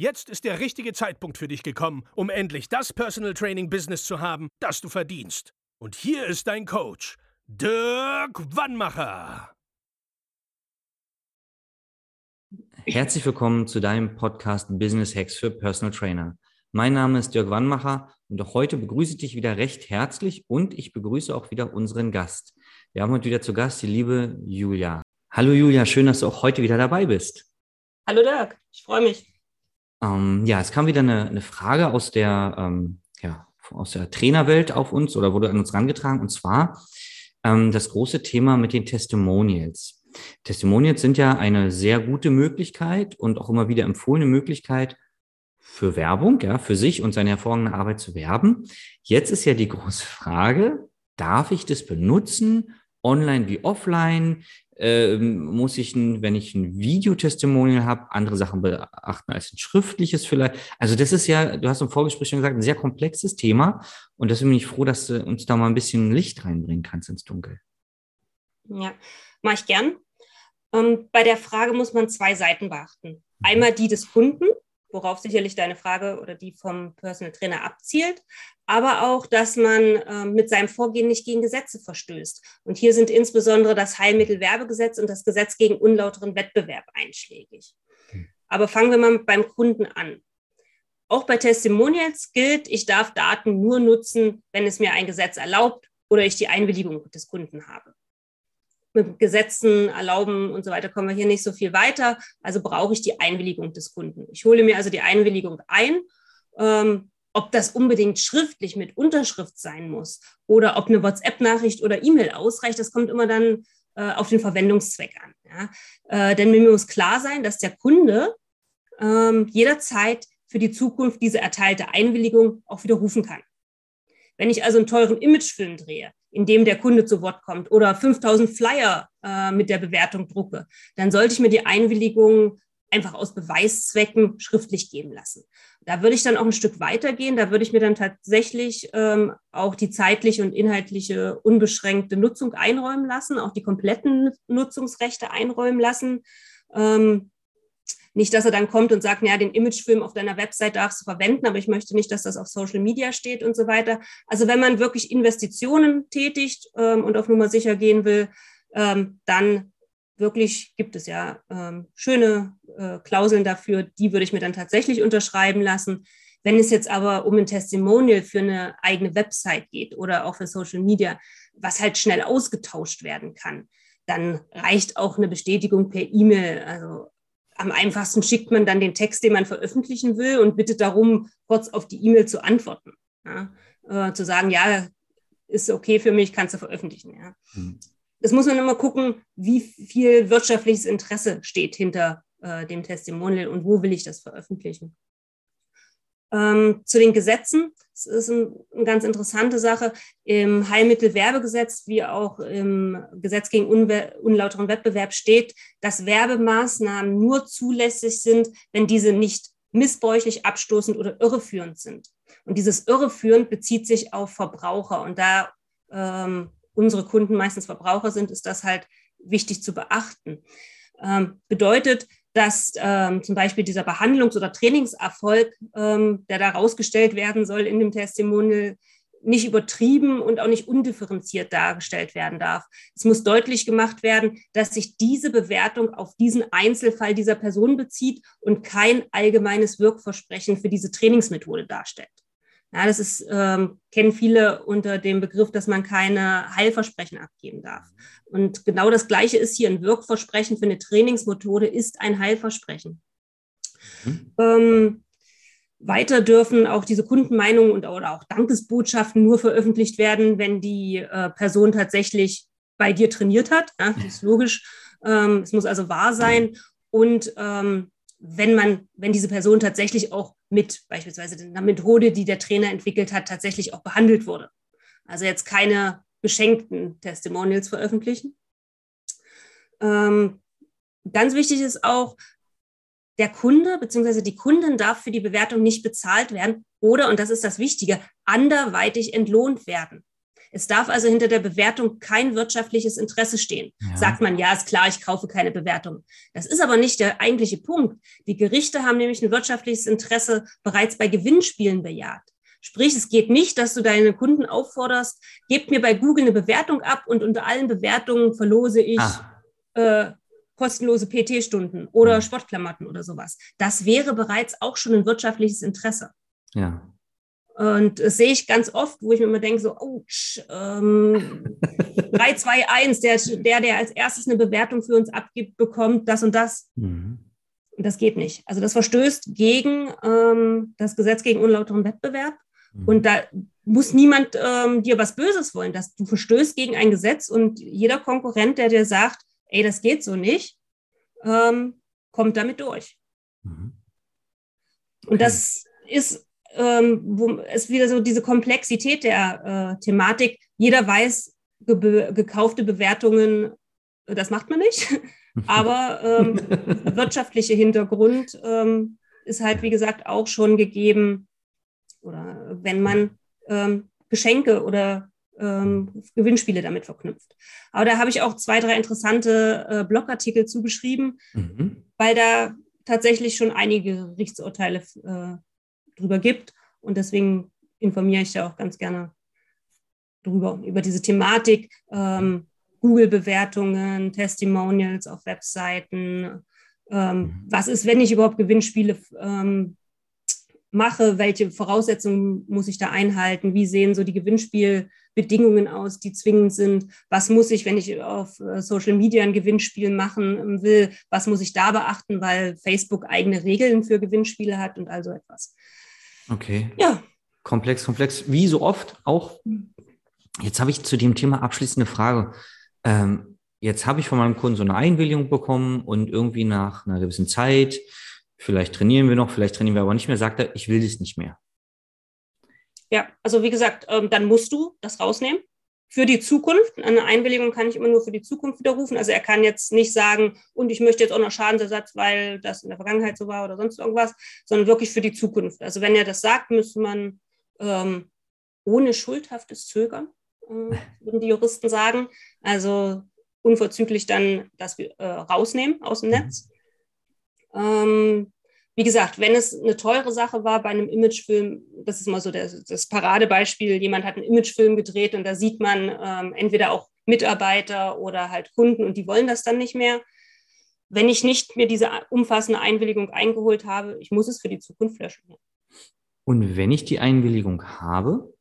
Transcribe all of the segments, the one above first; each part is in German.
Jetzt ist der richtige Zeitpunkt für dich gekommen, um endlich das Personal Training Business zu haben, das du verdienst. Und hier ist dein Coach, Dirk Wannmacher. Herzlich willkommen zu deinem Podcast Business Hacks für Personal Trainer. Mein Name ist Dirk Wannmacher und auch heute begrüße ich dich wieder recht herzlich und ich begrüße auch wieder unseren Gast. Wir haben heute wieder zu Gast die liebe Julia. Hallo Julia, schön, dass du auch heute wieder dabei bist. Hallo Dirk, ich freue mich. Ähm, ja, es kam wieder eine, eine Frage aus der, ähm, ja, aus der Trainerwelt auf uns oder wurde an uns rangetragen und zwar ähm, das große Thema mit den Testimonials. Testimonials sind ja eine sehr gute Möglichkeit und auch immer wieder empfohlene Möglichkeit für Werbung, ja, für sich und seine hervorragende Arbeit zu werben. Jetzt ist ja die große Frage, darf ich das benutzen, online wie offline? Ähm, muss ich, ein, wenn ich ein Videotestimonial habe, andere Sachen beachten als ein schriftliches vielleicht. Also das ist ja, du hast im Vorgespräch schon gesagt, ein sehr komplexes Thema. Und deswegen bin ich froh, dass du uns da mal ein bisschen Licht reinbringen kannst ins Dunkel. Ja, mache ich gern. Ähm, bei der Frage muss man zwei Seiten beachten. Einmal die des Kunden, worauf sicherlich deine Frage oder die vom Personal Trainer abzielt, aber auch, dass man äh, mit seinem Vorgehen nicht gegen Gesetze verstößt. Und hier sind insbesondere das Heilmittelwerbegesetz und das Gesetz gegen unlauteren Wettbewerb einschlägig. Hm. Aber fangen wir mal beim Kunden an. Auch bei Testimonials gilt, ich darf Daten nur nutzen, wenn es mir ein Gesetz erlaubt oder ich die Einwilligung des Kunden habe mit Gesetzen erlauben und so weiter kommen wir hier nicht so viel weiter. Also brauche ich die Einwilligung des Kunden. Ich hole mir also die Einwilligung ein. Ähm, ob das unbedingt schriftlich mit Unterschrift sein muss oder ob eine WhatsApp-Nachricht oder E-Mail ausreicht, das kommt immer dann äh, auf den Verwendungszweck an. Ja? Äh, denn mir muss klar sein, dass der Kunde ähm, jederzeit für die Zukunft diese erteilte Einwilligung auch widerrufen kann. Wenn ich also einen teuren Imagefilm drehe, in dem der Kunde zu Wort kommt oder 5000 Flyer äh, mit der Bewertung drucke, dann sollte ich mir die Einwilligung einfach aus Beweiszwecken schriftlich geben lassen. Da würde ich dann auch ein Stück weitergehen. Da würde ich mir dann tatsächlich ähm, auch die zeitliche und inhaltliche unbeschränkte Nutzung einräumen lassen, auch die kompletten Nutzungsrechte einräumen lassen. Ähm, nicht, dass er dann kommt und sagt, naja, den Imagefilm auf deiner Website darfst du verwenden, aber ich möchte nicht, dass das auf Social Media steht und so weiter. Also wenn man wirklich Investitionen tätigt ähm, und auf Nummer sicher gehen will, ähm, dann wirklich gibt es ja ähm, schöne äh, Klauseln dafür, die würde ich mir dann tatsächlich unterschreiben lassen. Wenn es jetzt aber um ein Testimonial für eine eigene Website geht oder auch für Social Media, was halt schnell ausgetauscht werden kann, dann reicht auch eine Bestätigung per E-Mail. Also am einfachsten schickt man dann den Text, den man veröffentlichen will und bittet darum, kurz auf die E-Mail zu antworten. Ja? Äh, zu sagen, ja, ist okay für mich, kannst du veröffentlichen. Ja? Mhm. Das muss man immer gucken, wie viel wirtschaftliches Interesse steht hinter äh, dem Testimonial und wo will ich das veröffentlichen. Ähm, zu den Gesetzen, das ist ein, eine ganz interessante Sache. Im Heilmittelwerbegesetz wie auch im Gesetz gegen unwe unlauteren Wettbewerb steht, dass Werbemaßnahmen nur zulässig sind, wenn diese nicht missbräuchlich, abstoßend oder irreführend sind. Und dieses irreführend bezieht sich auf Verbraucher. Und da ähm, unsere Kunden meistens Verbraucher sind, ist das halt wichtig zu beachten. Ähm, bedeutet, dass ähm, zum Beispiel dieser Behandlungs- oder Trainingserfolg, ähm, der da rausgestellt werden soll in dem Testimonial, nicht übertrieben und auch nicht undifferenziert dargestellt werden darf. Es muss deutlich gemacht werden, dass sich diese Bewertung auf diesen Einzelfall dieser Person bezieht und kein allgemeines Wirkversprechen für diese Trainingsmethode darstellt. Ja, das ist, ähm, kennen viele unter dem Begriff, dass man keine Heilversprechen abgeben darf. Und genau das Gleiche ist hier ein Wirkversprechen für eine Trainingsmethode, ist ein Heilversprechen. Mhm. Ähm, weiter dürfen auch diese Kundenmeinungen und oder auch Dankesbotschaften nur veröffentlicht werden, wenn die äh, Person tatsächlich bei dir trainiert hat. Ja, das ist logisch. Ähm, es muss also wahr sein. Und ähm, wenn man, wenn diese Person tatsächlich auch mit beispielsweise einer Methode, die der Trainer entwickelt hat, tatsächlich auch behandelt wurde. Also jetzt keine geschenkten Testimonials veröffentlichen. Ähm, ganz wichtig ist auch, der Kunde bzw. die Kundin darf für die Bewertung nicht bezahlt werden oder, und das ist das Wichtige, anderweitig entlohnt werden. Es darf also hinter der Bewertung kein wirtschaftliches Interesse stehen. Ja. Sagt man, ja, ist klar, ich kaufe keine Bewertung. Das ist aber nicht der eigentliche Punkt. Die Gerichte haben nämlich ein wirtschaftliches Interesse bereits bei Gewinnspielen bejaht. Sprich, es geht nicht, dass du deine Kunden aufforderst, gebt mir bei Google eine Bewertung ab und unter allen Bewertungen verlose ich ah. äh, kostenlose PT-Stunden oder. Sportklamotten oder sowas. Das wäre bereits auch schon ein wirtschaftliches Interesse. Ja. Und das sehe ich ganz oft, wo ich mir immer denke, so, oh, ähm, 3, 2, 1, der, der, der als erstes eine Bewertung für uns abgibt, bekommt das und das. Mhm. Und das geht nicht. Also das verstößt gegen ähm, das Gesetz gegen unlauteren Wettbewerb. Mhm. Und da muss niemand ähm, dir was Böses wollen. Dass du verstößt gegen ein Gesetz und jeder Konkurrent, der dir sagt, ey, das geht so nicht, ähm, kommt damit durch. Mhm. Okay. Und das ist, ähm, wo es wieder so diese Komplexität der äh, Thematik. Jeder weiß, ge gekaufte Bewertungen, das macht man nicht. Aber ähm, wirtschaftliche Hintergrund ähm, ist halt, wie gesagt, auch schon gegeben. Oder wenn man ähm, Geschenke oder ähm, Gewinnspiele damit verknüpft. Aber da habe ich auch zwei, drei interessante äh, Blogartikel zugeschrieben, mhm. weil da tatsächlich schon einige Gerichtsurteile äh, drüber gibt. Und deswegen informiere ich da auch ganz gerne drüber, über diese Thematik. Ähm, Google-Bewertungen, Testimonials auf Webseiten. Ähm, was ist, wenn ich überhaupt Gewinnspiele ähm, mache? Welche Voraussetzungen muss ich da einhalten? Wie sehen so die Gewinnspielbedingungen aus, die zwingend sind? Was muss ich, wenn ich auf äh, Social Media ein Gewinnspiel machen ähm, will? Was muss ich da beachten, weil Facebook eigene Regeln für Gewinnspiele hat und all so etwas? Okay. Ja. Komplex, komplex. Wie so oft auch. Jetzt habe ich zu dem Thema abschließende Frage ähm, jetzt habe ich von meinem Kunden so eine Einwilligung bekommen und irgendwie nach einer gewissen Zeit, vielleicht trainieren wir noch, vielleicht trainieren wir aber nicht mehr, sagt er, ich will das nicht mehr. Ja, also wie gesagt, ähm, dann musst du das rausnehmen. Für die Zukunft, eine Einwilligung kann ich immer nur für die Zukunft widerrufen. Also er kann jetzt nicht sagen, und ich möchte jetzt auch noch Schadensersatz, weil das in der Vergangenheit so war oder sonst irgendwas, sondern wirklich für die Zukunft. Also wenn er das sagt, müsste man ähm, ohne schuldhaftes Zögern äh, würden die Juristen sagen. Also unverzüglich dann das äh, rausnehmen aus dem mhm. Netz. Ähm, wie gesagt, wenn es eine teure Sache war bei einem Imagefilm, das ist mal so das, das Paradebeispiel, jemand hat einen Imagefilm gedreht und da sieht man ähm, entweder auch Mitarbeiter oder halt Kunden und die wollen das dann nicht mehr. Wenn ich nicht mir diese umfassende Einwilligung eingeholt habe, ich muss es für die Zukunft löschen. Und wenn ich die Einwilligung habe,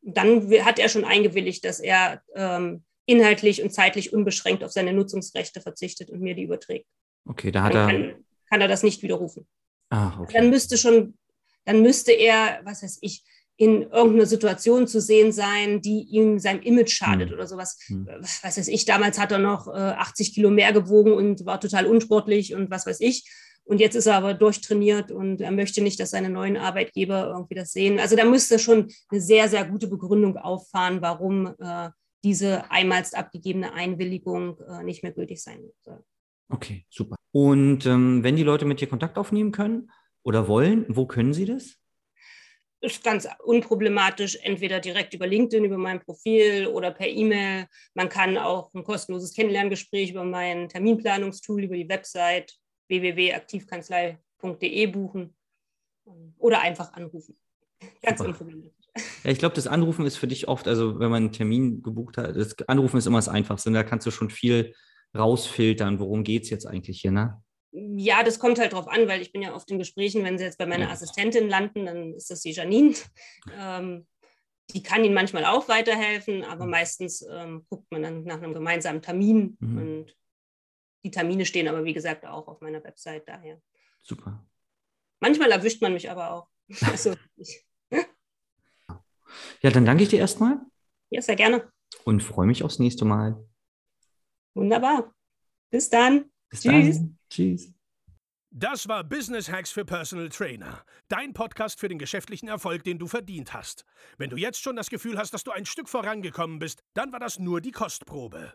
dann hat er schon eingewilligt, dass er ähm, inhaltlich und zeitlich unbeschränkt auf seine Nutzungsrechte verzichtet und mir die überträgt. Okay, da hat er. Kann, er das nicht widerrufen. Ah, okay. Dann müsste schon, dann müsste er, was weiß ich, in irgendeiner Situation zu sehen sein, die ihm seinem Image schadet hm. oder sowas. Hm. Was weiß ich, damals hat er noch äh, 80 Kilo mehr gewogen und war total unsportlich und was weiß ich. Und jetzt ist er aber durchtrainiert und er möchte nicht, dass seine neuen Arbeitgeber irgendwie das sehen. Also da müsste schon eine sehr, sehr gute Begründung auffahren, warum äh, diese einmals abgegebene Einwilligung äh, nicht mehr gültig sein soll. Okay, super. Und ähm, wenn die Leute mit dir Kontakt aufnehmen können oder wollen, wo können sie das? Ist ganz unproblematisch, entweder direkt über LinkedIn, über mein Profil oder per E-Mail. Man kann auch ein kostenloses Kennenlerngespräch über mein Terminplanungstool, über die Website www.aktivkanzlei.de buchen oder einfach anrufen. Ganz unproblematisch. Ja, ich glaube, das Anrufen ist für dich oft, also wenn man einen Termin gebucht hat, das Anrufen ist immer das Einfachste. Da kannst du schon viel rausfiltern, worum geht es jetzt eigentlich hier, ne? Ja, das kommt halt drauf an, weil ich bin ja oft in Gesprächen, wenn sie jetzt bei meiner ja. Assistentin landen, dann ist das die Janine. Ähm, die kann ihnen manchmal auch weiterhelfen, aber mhm. meistens ähm, guckt man dann nach einem gemeinsamen Termin mhm. und die Termine stehen aber, wie gesagt, auch auf meiner Website daher. Super. Manchmal erwischt man mich aber auch. Also, ja, dann danke ich dir erstmal. Ja, sehr gerne. Und freue mich aufs nächste Mal. Wunderbar. Bis dann. Bis Tschüss. Dann. Tschüss. Das war Business Hacks für Personal Trainer. Dein Podcast für den geschäftlichen Erfolg, den du verdient hast. Wenn du jetzt schon das Gefühl hast, dass du ein Stück vorangekommen bist, dann war das nur die Kostprobe.